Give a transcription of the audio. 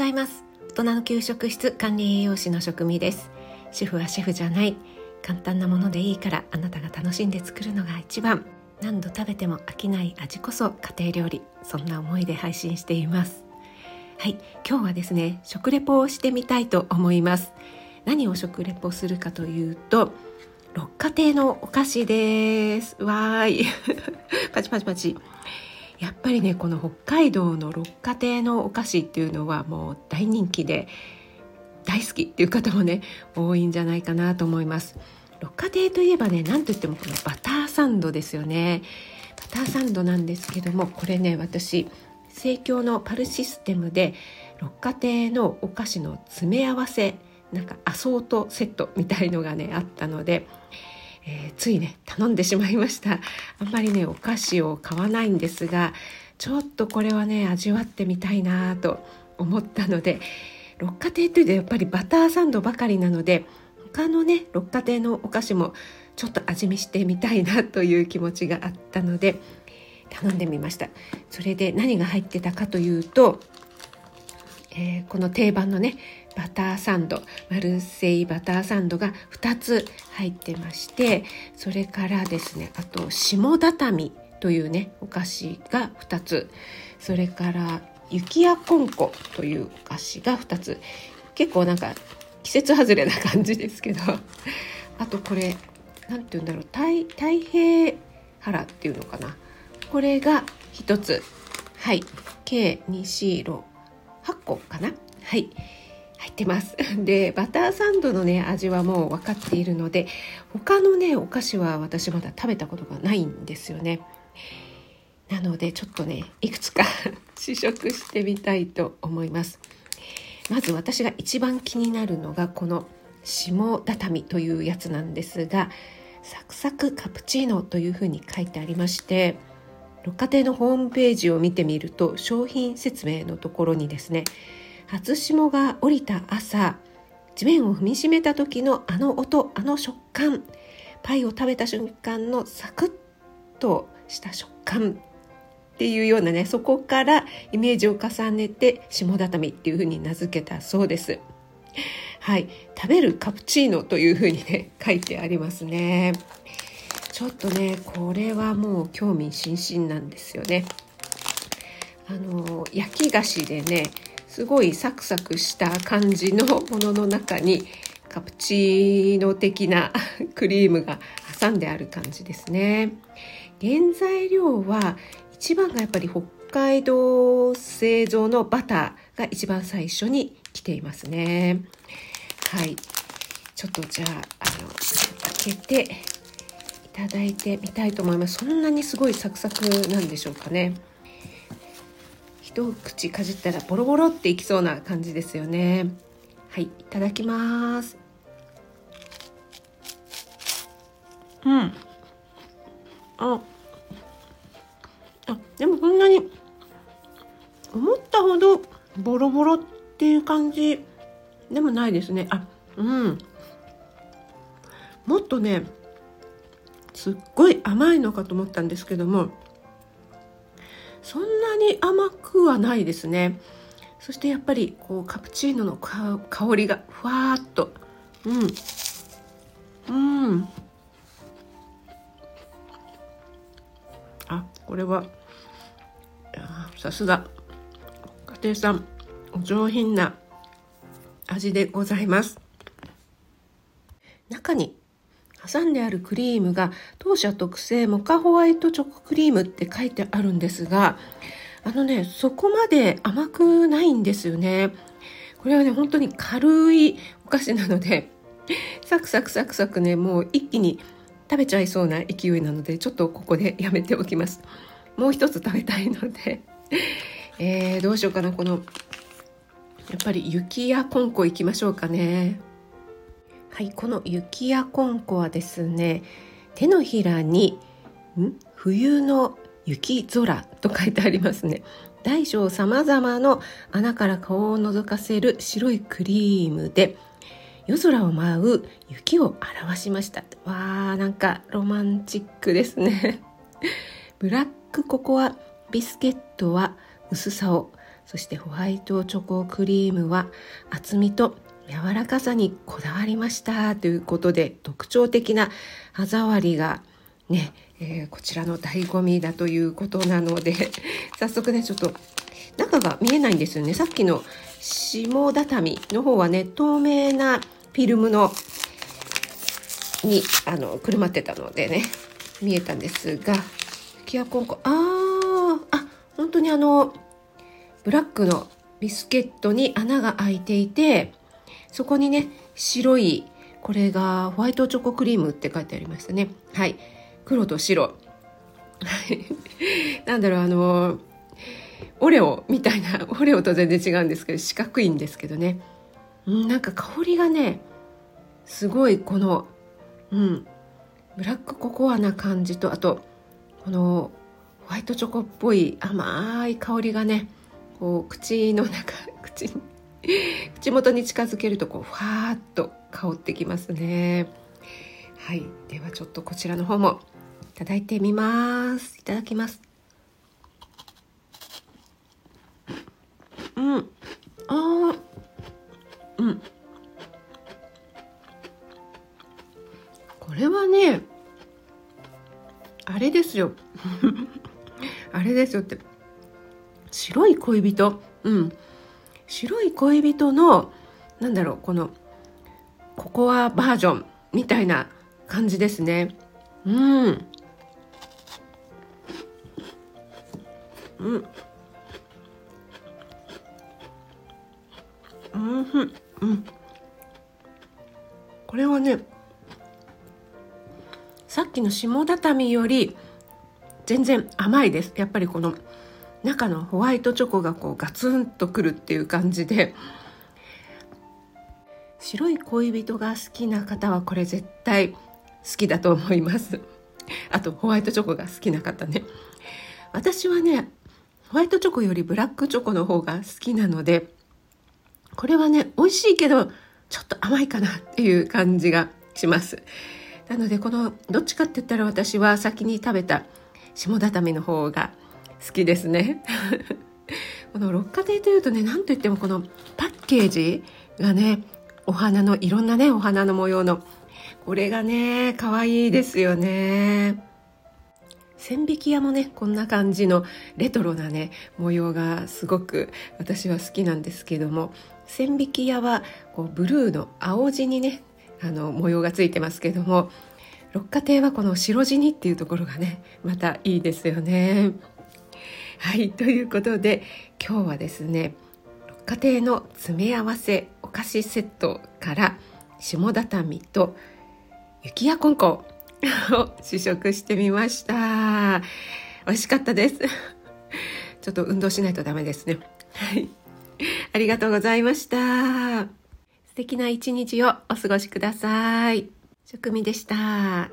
ざいます。大人の給食室管理栄養士の職味です。主婦はシェフじゃない。簡単なものでいいからあなたが楽しんで作るのが一番。何度食べても飽きない味こそ家庭料理。そんな思いで配信しています。はい。今日はですね食レポをしてみたいと思います。何を食レポするかというと六花亭のお菓子です。わーい。パチパチパチ。ぱりねこの北海道の六花亭のお菓子っていうのはもう大人気で大好きっていう方もね多いんじゃないかなと思います。六花亭といえばね何といってもこのバターサンドですよね。バターサンドなんですけどもこれね私生協のパルシステムで六花亭のお菓子の詰め合わせなんかアソートセットみたいのがねあったのでえー、ついね頼んでしまいました。あんまりねお菓子を買わないんですがちょっとこれはね味わってみたいなと思ったので六花亭というとやっぱりバターサンドばかりなので他のね六花亭のお菓子もちょっと味見してみたいなという気持ちがあったので頼んでみました。それで何が入ってたかというと、えー、この定番のねバターサンドマルセイバターサンドが2つ入ってましてそれからですねあと霜畳というねお菓子が2つ。それから雪やこんこというお菓子が2つ。結構なんか季節外れな感じですけど。あとこれ何て言うんだろう太太平原っていうのかな。これが1つ。はい。計2 4 6 8個かな。はい。入ってます。でバターサンドのね味はもう分かっているので他のねお菓子は私まだ食べたことがないんですよね。なのでちょっとねいくつか 試食してみたいと思います。まず私が一番気になるのがこの霜畳というやつなんですがサクサクカプチーノというふうに書いてありまして六花亭のホームページを見てみると商品説明のところにですね初霜が降りた朝地面を踏みしめた時のあの音あの食感パイを食べた瞬間のサクッとした食感っていうようなねそこからイメージを重ねて霜畳っていうふうに名付けたそうです。はい。食べるカプチーノというふうにね 書いてありますね。ちょっとねこれはもう興味津々なんですよね。あの焼き菓子でねすごいサクサクした感じのものの中にカプチーノ的な クリームが挟んである感じですね。原材料は一番がやっぱり北海道製造のバターが一番最初に来ていますね。はい。ちょっとじゃああの開けていただいてみたいと思います。そんなにすごいサクサクなんでしょうかね。一口かじったらボロボロっていきそうな感じですよね。はいいただきます。うん。ああでもそんなに思ったほどボロボロっていう感じでもないですね。あうん。もっとねすっごい甘いのかと思ったんですけどもそんなに甘くはないですね。そしてやっぱりこうカプチーノの香りがふわっと。うん。うん。あこれはさすが家庭さんお上品な味でございます。中に挟んであるクリームが当社特製モカホワイトチョコクリームって書いてあるんですがあのねそこまで甘くないんですよね。これはね本当に軽いお菓子なのでサクサクサクサクねもう一気に食べちゃいそうな勢いなのでちょっとここでやめておきます。もう一つ食べたいので えー、どうしようかなこのやっぱり雪やこんこいきましょうかね。はいこの雪やこんこはですね手のひらにん？冬の雪空と書いてありますね。大小さまざまの穴から顔を覗かせる白いクリームで夜空を舞う雪を表しました。わーなんかロマンチックですね。ブラックココアビスケットは薄さをそしてホワイトチョコクリームは厚みと柔らかさにこだわりました。ということで特徴的な歯触りがね、えー、こちらの醍醐味だということなので 早速ねちょっと中が見えないんですよね。さっきの下畳の方はね透明なフィルムのにあのくるまってたのでね見えたんですがキアコンコあーあ本当にあのブラックのビスケットに穴が開いていてそこにね白いこれがホワイトチョコクリームって書いてありましたね。はい。黒と白。なんだろうあのオレオみたいなオレオと全然違うんですけど四角いんですけどね。なんか香りがねすごいこのうんブラックココアな感じとあとこのホワイトチョコっぽい甘い香りがねこう口の中口口元に近づけるとこうふわーっと香ってきますね。はい。ではちょっとこちらの方もいただいてみます。いただきます。うん。あうん。これはねあれですよ。あれですよって。白い恋人。うん。白い恋人のなんだろうこのココアバージョンみたいな感じですね。うん。うん。うん。うん。これはねさっきの下畳より全然甘いです。やっぱりこの中のホワイトチョコがこうガツンとくるっていう感じで白い恋人が好きな方はこれ絶対好きだと思います。あとホワイトチョコが好きな方ね。私はねホワイトチョコよりブラックチョコの方が好きなのでこれはね美味しいけどちょっと甘いかなっていう感じがします。なのでこのどっちかって言ったら私は先に食べた下畳の方が好きですね この六花亭というとね何といってもこのパッケージがねお花のいろんなねお花の模様のこれがね可愛いですよね千匹屋もねこんな感じのレトロなね模様がすごく私は好きなんですけども千匹屋はこうブルーの青地にねあの模様がついてますけども六花亭はこの白地にっていうところがねまたいいですよね。はいということで今日はですね六花亭の詰め合わせお菓子セットから下畳と雪やこんこを試食してみました。美味しかったです。ちょっと運動しないとダメですね。はい。ありがとうございました。素敵な一日をお過ごしください。食味でした。